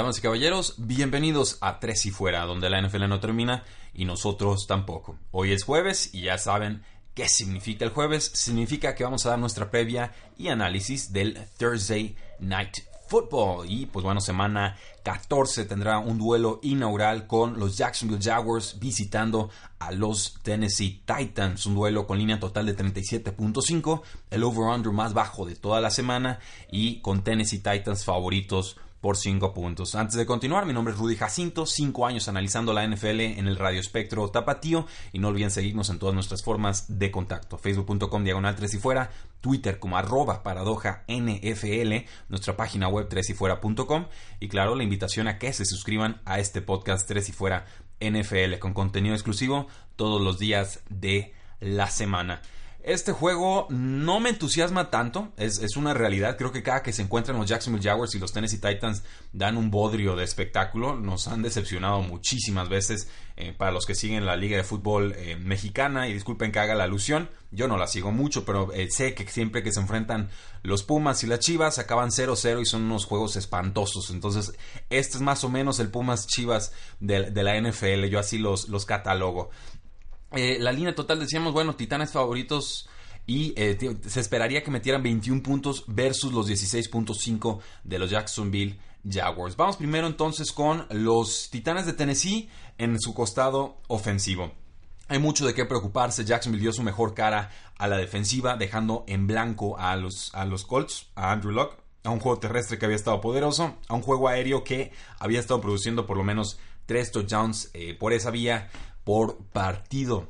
Damas y caballeros, bienvenidos a Tres y Fuera, donde la NFL no termina y nosotros tampoco. Hoy es jueves y ya saben qué significa el jueves. Significa que vamos a dar nuestra previa y análisis del Thursday Night Football. Y pues bueno, semana 14 tendrá un duelo inaugural con los Jacksonville Jaguars visitando a los Tennessee Titans. Un duelo con línea total de 37.5, el over-under más bajo de toda la semana y con Tennessee Titans favoritos por 5 puntos. Antes de continuar, mi nombre es Rudy Jacinto, 5 años analizando la NFL en el Radio Espectro Tapatío y no olviden seguirnos en todas nuestras formas de contacto, facebook.com diagonal 3 y fuera, Twitter como arroba paradoja NFL, nuestra página web 3 y fuera.com y claro, la invitación a que se suscriban a este podcast 3 y fuera NFL con contenido exclusivo todos los días de la semana. Este juego no me entusiasma tanto, es, una realidad. Creo que cada que se encuentran los Jacksonville Jaguars y los Tennessee Titans dan un bodrio de espectáculo. Nos han decepcionado muchísimas veces eh, para los que siguen la Liga de Fútbol eh, Mexicana. Y disculpen que haga la alusión, yo no la sigo mucho, pero eh, sé que siempre que se enfrentan los Pumas y las Chivas acaban 0-0 y son unos juegos espantosos. Entonces, este es más o menos el Pumas Chivas de, la NFL. Yo así los, los catalogo. Eh, la línea total decíamos, bueno, Titanes favoritos y eh, se esperaría que metieran 21 puntos versus los 16.5 de los Jacksonville Jaguars. Vamos primero entonces con los Titanes de Tennessee en su costado ofensivo. Hay mucho de qué preocuparse. Jacksonville dio su mejor cara a la defensiva, dejando en blanco a los, a los Colts, a Andrew Locke, a un juego terrestre que había estado poderoso, a un juego aéreo que había estado produciendo por lo menos tres touchdowns eh, por esa vía por partido.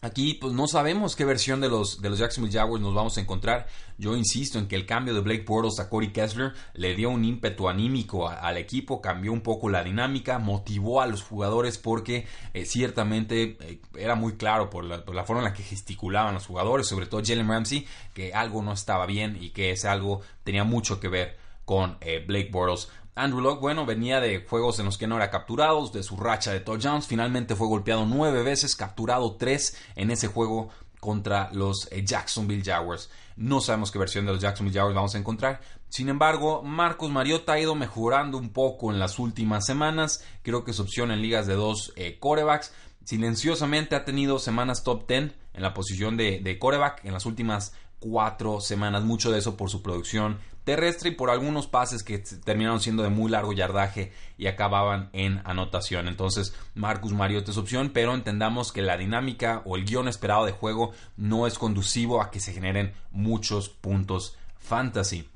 Aquí pues no sabemos qué versión de los, de los Jacksonville Jaguars nos vamos a encontrar. Yo insisto en que el cambio de Blake Bortles a Corey Kessler le dio un ímpetu anímico al equipo, cambió un poco la dinámica, motivó a los jugadores porque eh, ciertamente eh, era muy claro por la, por la, forma en la que gesticulaban los jugadores, sobre todo Jalen Ramsey, que algo no estaba bien y que ese algo tenía mucho que ver con eh, Blake Bortles. Andrew Locke, bueno, venía de juegos en los que no era capturado, de su racha de touchdowns. Finalmente fue golpeado nueve veces, capturado tres en ese juego contra los eh, Jacksonville Jaguars. No sabemos qué versión de los Jacksonville Jaguars vamos a encontrar. Sin embargo, Marcos Mariota ha ido mejorando un poco en las últimas semanas. Creo que es opción en ligas de dos eh, corebacks. Silenciosamente ha tenido semanas top 10 en la posición de, de coreback en las últimas cuatro semanas. Mucho de eso por su producción terrestre y por algunos pases que terminaron siendo de muy largo yardaje y acababan en anotación. Entonces, Marcus Mariota es opción, pero entendamos que la dinámica o el guion esperado de juego no es conducivo a que se generen muchos puntos fantasy.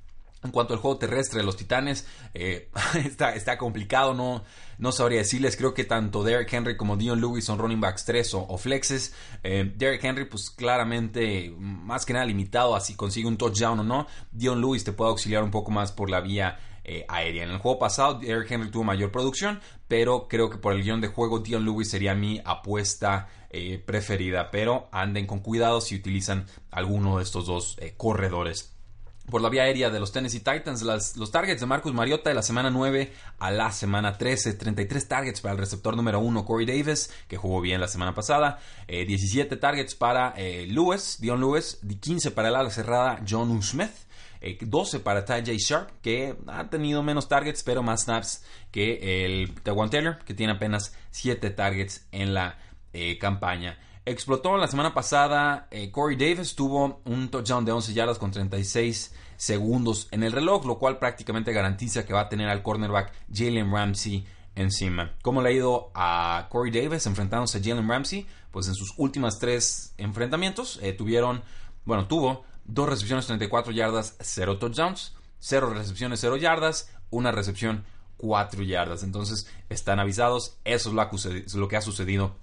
En cuanto al juego terrestre de los Titanes, eh, está, complicado, no, no sabría decirles. Creo que tanto Derrick Henry como Dion Lewis son running backs 3 o, flexes. Eh, Derrick Henry, pues claramente, más que nada limitado a si consigue un touchdown o no. Dion Lewis te puede auxiliar un poco más por la vía eh, aérea. En el juego pasado, Derrick Henry tuvo mayor producción, pero creo que por el guion de juego, Dion Lewis sería mi apuesta preferida. Pero anden con cuidado si utilizan alguno de estos dos corredores por la vía aérea de los Tennessee Titans. los targets de Marcus Mariota de la semana 9 a la semana 13. 33 targets para el receptor número 1 Corey Davis, que jugó bien la semana pasada. 17 eh, targets para eh, Lewis, Dion Lewis. 15 para el ala cerrada John Smith. 12 eh, para Ty. Sharp, que ha tenido menos targets, pero más snaps que el Tewan Taylor, que tiene apenas 7 targets en la campaña. Explotó la semana pasada. Eh, Corey Davis tuvo un touchdown de 11 yardas con 36 segundos en el reloj, lo cual prácticamente garantiza que va a tener al cornerback Jalen Ramsey encima. ¿Cómo le ha ido a Corey Davis enfrentándose a Jalen Ramsey? Pues en sus últimas tres enfrentamientos eh, tuvieron, bueno, tuvo dos recepciones 34 yardas, 0 touchdowns, 0 recepciones 0 yardas, una recepción 4 yardas. Entonces están avisados, eso es lo que ha sucedido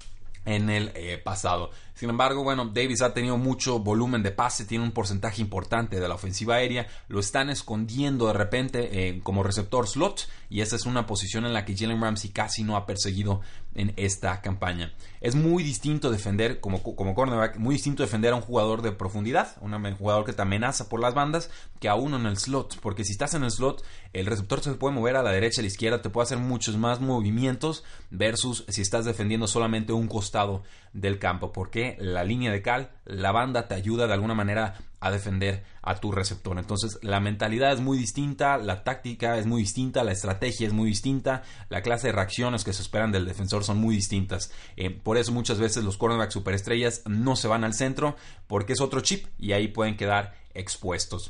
en el eh, pasado. Sin embargo, bueno, Davis ha tenido mucho volumen de pase, tiene un porcentaje importante de la ofensiva aérea, lo están escondiendo de repente eh, como receptor slot y esa es una posición en la que Jalen Ramsey casi no ha perseguido en esta campaña. Es muy distinto defender como, como cornerback, muy distinto defender a un jugador de profundidad, un jugador que te amenaza por las bandas, que a uno en el slot, porque si estás en el slot, el receptor se puede mover a la derecha, a la izquierda, te puede hacer muchos más movimientos versus si estás defendiendo solamente un costado del campo, porque la línea de cal, la banda te ayuda de alguna manera a defender a tu receptor. Entonces, la mentalidad es muy distinta, la táctica es muy distinta, la estrategia es muy distinta, la clase de reacciones que se esperan del defensor son muy distintas. Eh, por eso muchas veces los cornerbacks superestrellas no se van al centro porque es otro chip y ahí pueden quedar expuestos.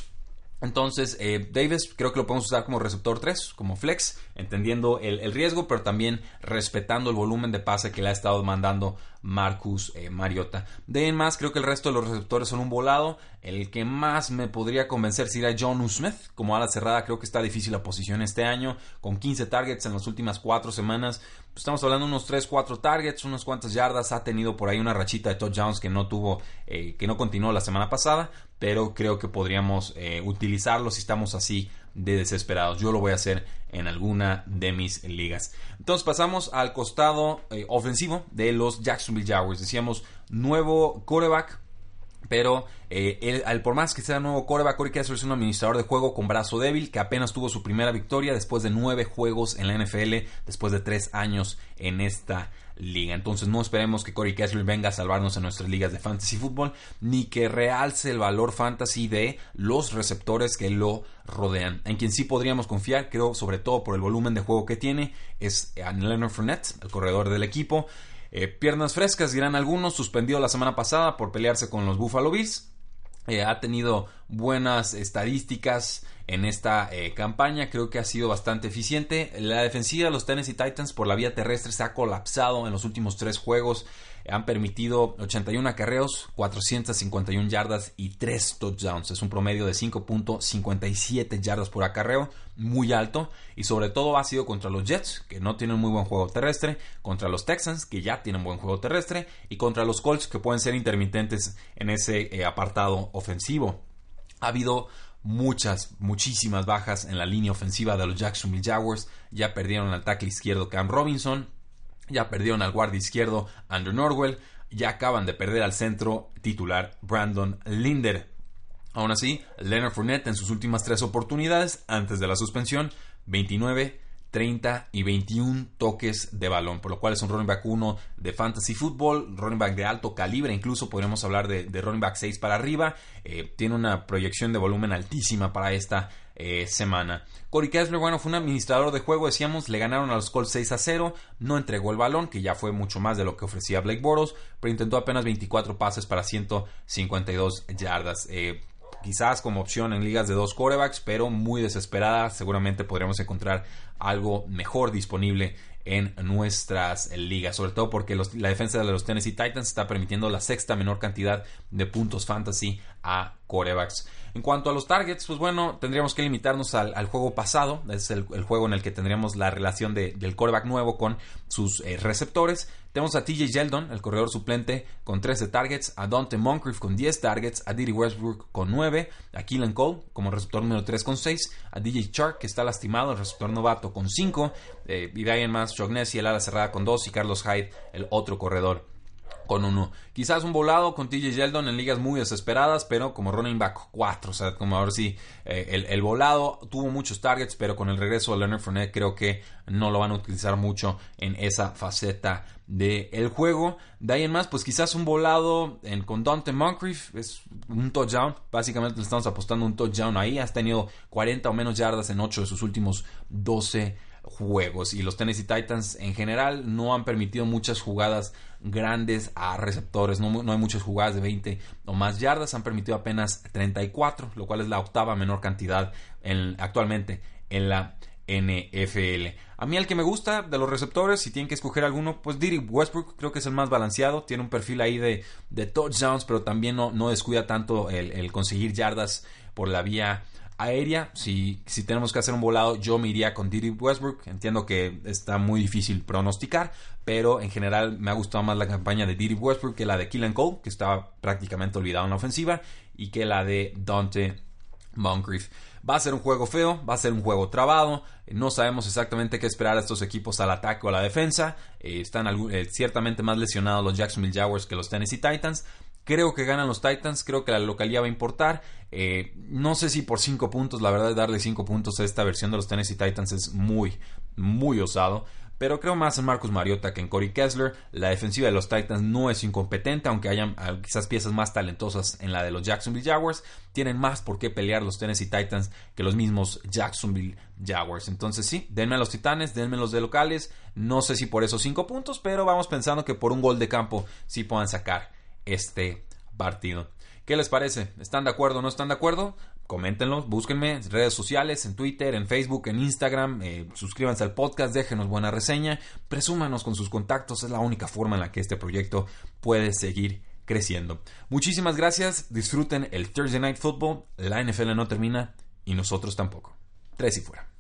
Entonces, eh, Davis creo que lo podemos usar como receptor 3, como flex, entendiendo el, riesgo, pero también respetando el volumen de pase que le ha estado mandando Marcus eh, Mariota. De en más, creo que el resto de los receptores son un volado. El que más me podría convencer sería John Smith. Como ala cerrada, creo que está difícil la posición este año, con 15 targets en las últimas 4 semanas. Pues estamos hablando de unos 3-4 targets, unas cuantas yardas. Ha tenido por ahí una rachita de touchdowns que no tuvo, eh, que no continuó la semana pasada pero creo que podríamos eh, utilizarlo si estamos así de desesperados. Yo lo voy a hacer en alguna de mis ligas. Entonces pasamos al costado eh, ofensivo de los Jacksonville Jaguars. Decíamos nuevo quarterback. Pero eh, por más que sea nuevo coreback, Corey es un administrador de juego con brazo débil que apenas tuvo su primera victoria después de nueve juegos en la NFL, después de tres años en esta liga. Entonces no esperemos que Corey venga a salvarnos en nuestras ligas de fantasy fútbol, ni que realce el valor fantasy de los receptores que lo rodean. En quien sí podríamos confiar, creo, sobre todo por el volumen de juego que tiene, es Leonard Fournette, el corredor del equipo. Eh, piernas frescas, dirán algunos, suspendido la semana pasada por pelearse con los Buffalo Bills. Eh, ha tenido buenas estadísticas en esta eh, campaña. Creo que ha sido bastante eficiente. La defensiva de los Tennessee Titans por la vía terrestre se ha colapsado en los últimos tres juegos han permitido 81 acarreos, 451 yardas y 3 touchdowns. Es un promedio de 5.57 yardas por acarreo, muy alto. Y sobre todo ha sido contra los Jets, que no tienen muy buen juego terrestre, contra los Texans, que ya tienen buen juego terrestre, y contra los Colts, que pueden ser intermitentes en ese eh, apartado ofensivo. Ha habido muchas, muchísimas bajas en la línea ofensiva de los Jacksonville Jaguars. Ya perdieron al tackle izquierdo Cam Robinson. Ya perdieron al guardia izquierdo Andrew Norwell. Ya acaban de perder al centro titular Brandon Linder. Aún así, Leonard Fournette en sus últimas tres oportunidades antes de la suspensión, 29, 30 y 21 toques de balón, por lo cual es un running back 1 de fantasy football, running back de alto calibre, incluso podríamos hablar de, running back 6 para arriba, eh, tiene una proyección de volumen altísima para esta eh, semana. Corey Kessler, bueno, fue un administrador de juego, decíamos, le ganaron a los Colts 6 a 0, no entregó el balón, que ya fue mucho más de lo que ofrecía Blake Boros, pero intentó apenas 24 pases para 152 yardas. Eh, quizás como opción en ligas de dos corebacks, pero muy desesperada. Seguramente podríamos encontrar algo mejor disponible en nuestras ligas, sobre todo porque la defensa de los Tennessee Titans está permitiendo la sexta menor cantidad de puntos fantasy a corebacks. En cuanto a los targets, pues bueno, tendríamos que limitarnos al, juego pasado, es el, juego en el que tendríamos la relación del coreback nuevo con sus eh, receptores. Tenemos a TJ Yeldon, el corredor suplente, con 13 targets, a Dante Moncrief con 10 targets, a Diddy Westbrook con 9, a Keelan Cole como receptor número 3 con 6, a DJ Chark, que está lastimado, el receptor novato con 5, eh, y de ahí en más, Nessie, el ala cerrada con 2, y Carlos Hyde, el otro corredor con uno. Quizás un volado con TJ Yeldon en ligas muy desesperadas, pero como running back 4. O sea, como ahora sí, eh, el, volado tuvo muchos targets, pero con el regreso de Leonard Fournette creo que no lo van a utilizar mucho en esa faceta del juego. De ahí en más, pues quizás un volado con Dante Moncrief es un touchdown. Básicamente le estamos apostando un touchdown ahí. Has tenido 40 o menos yardas en 8 de sus últimos 12 juegos. Y los Tennessee Titans en general no han permitido muchas jugadas grandes a receptores, no, hay muchas jugadas de 20 o más yardas, han permitido apenas 34, lo cual es la octava menor cantidad actualmente en la NFL. A mí el que me gusta de los receptores, si tienen que escoger alguno, pues Diddy Westbrook creo que es el más balanceado, tiene un perfil ahí de, de touchdowns, pero también no, no descuida tanto el conseguir yardas por la vía aérea, si, si tenemos que hacer un volado, yo me iría con Didi Westbrook. Entiendo que está muy difícil pronosticar, pero en general me ha gustado más la campaña de Didi Westbrook que la de Killen Cole, que estaba prácticamente olvidado en la ofensiva, y que la de Dante Moncrief. Va a ser un juego feo, va a ser un juego trabado. No sabemos exactamente qué esperar a estos equipos al ataque o a la defensa. Eh, están eh, ciertamente más lesionados los Jacksonville Jaguars que los Tennessee Titans. Creo que ganan los Titans, creo que la localidad va a importar. Eh, no sé si por 5 puntos, la verdad, darle 5 puntos a esta versión de los Tennessee Titans es muy, muy osado. Pero creo más en Marcus Mariota que en Corey Kessler. La defensiva de los Titans no es incompetente, aunque hayan ah, quizás piezas más talentosas en la de los Jacksonville Jaguars. Tienen más por qué pelear los Tennessee Titans que los mismos Jacksonville Jaguars. Entonces sí, denme a los Titanes, denme los de locales. No sé si por esos 5 puntos, pero vamos pensando que por un gol de campo sí puedan sacar este partido. ¿Qué les parece? ¿Están de acuerdo o no están de acuerdo? Coméntenlo, búsquenme en redes sociales, en Twitter, en Facebook, en Instagram, eh, suscríbanse al podcast, déjenos buena reseña, presúmanos con sus contactos, es la única forma en la que este proyecto puede seguir creciendo. Muchísimas gracias, disfruten el Thursday Night Football, la NFL no termina y nosotros tampoco. Tres y fuera.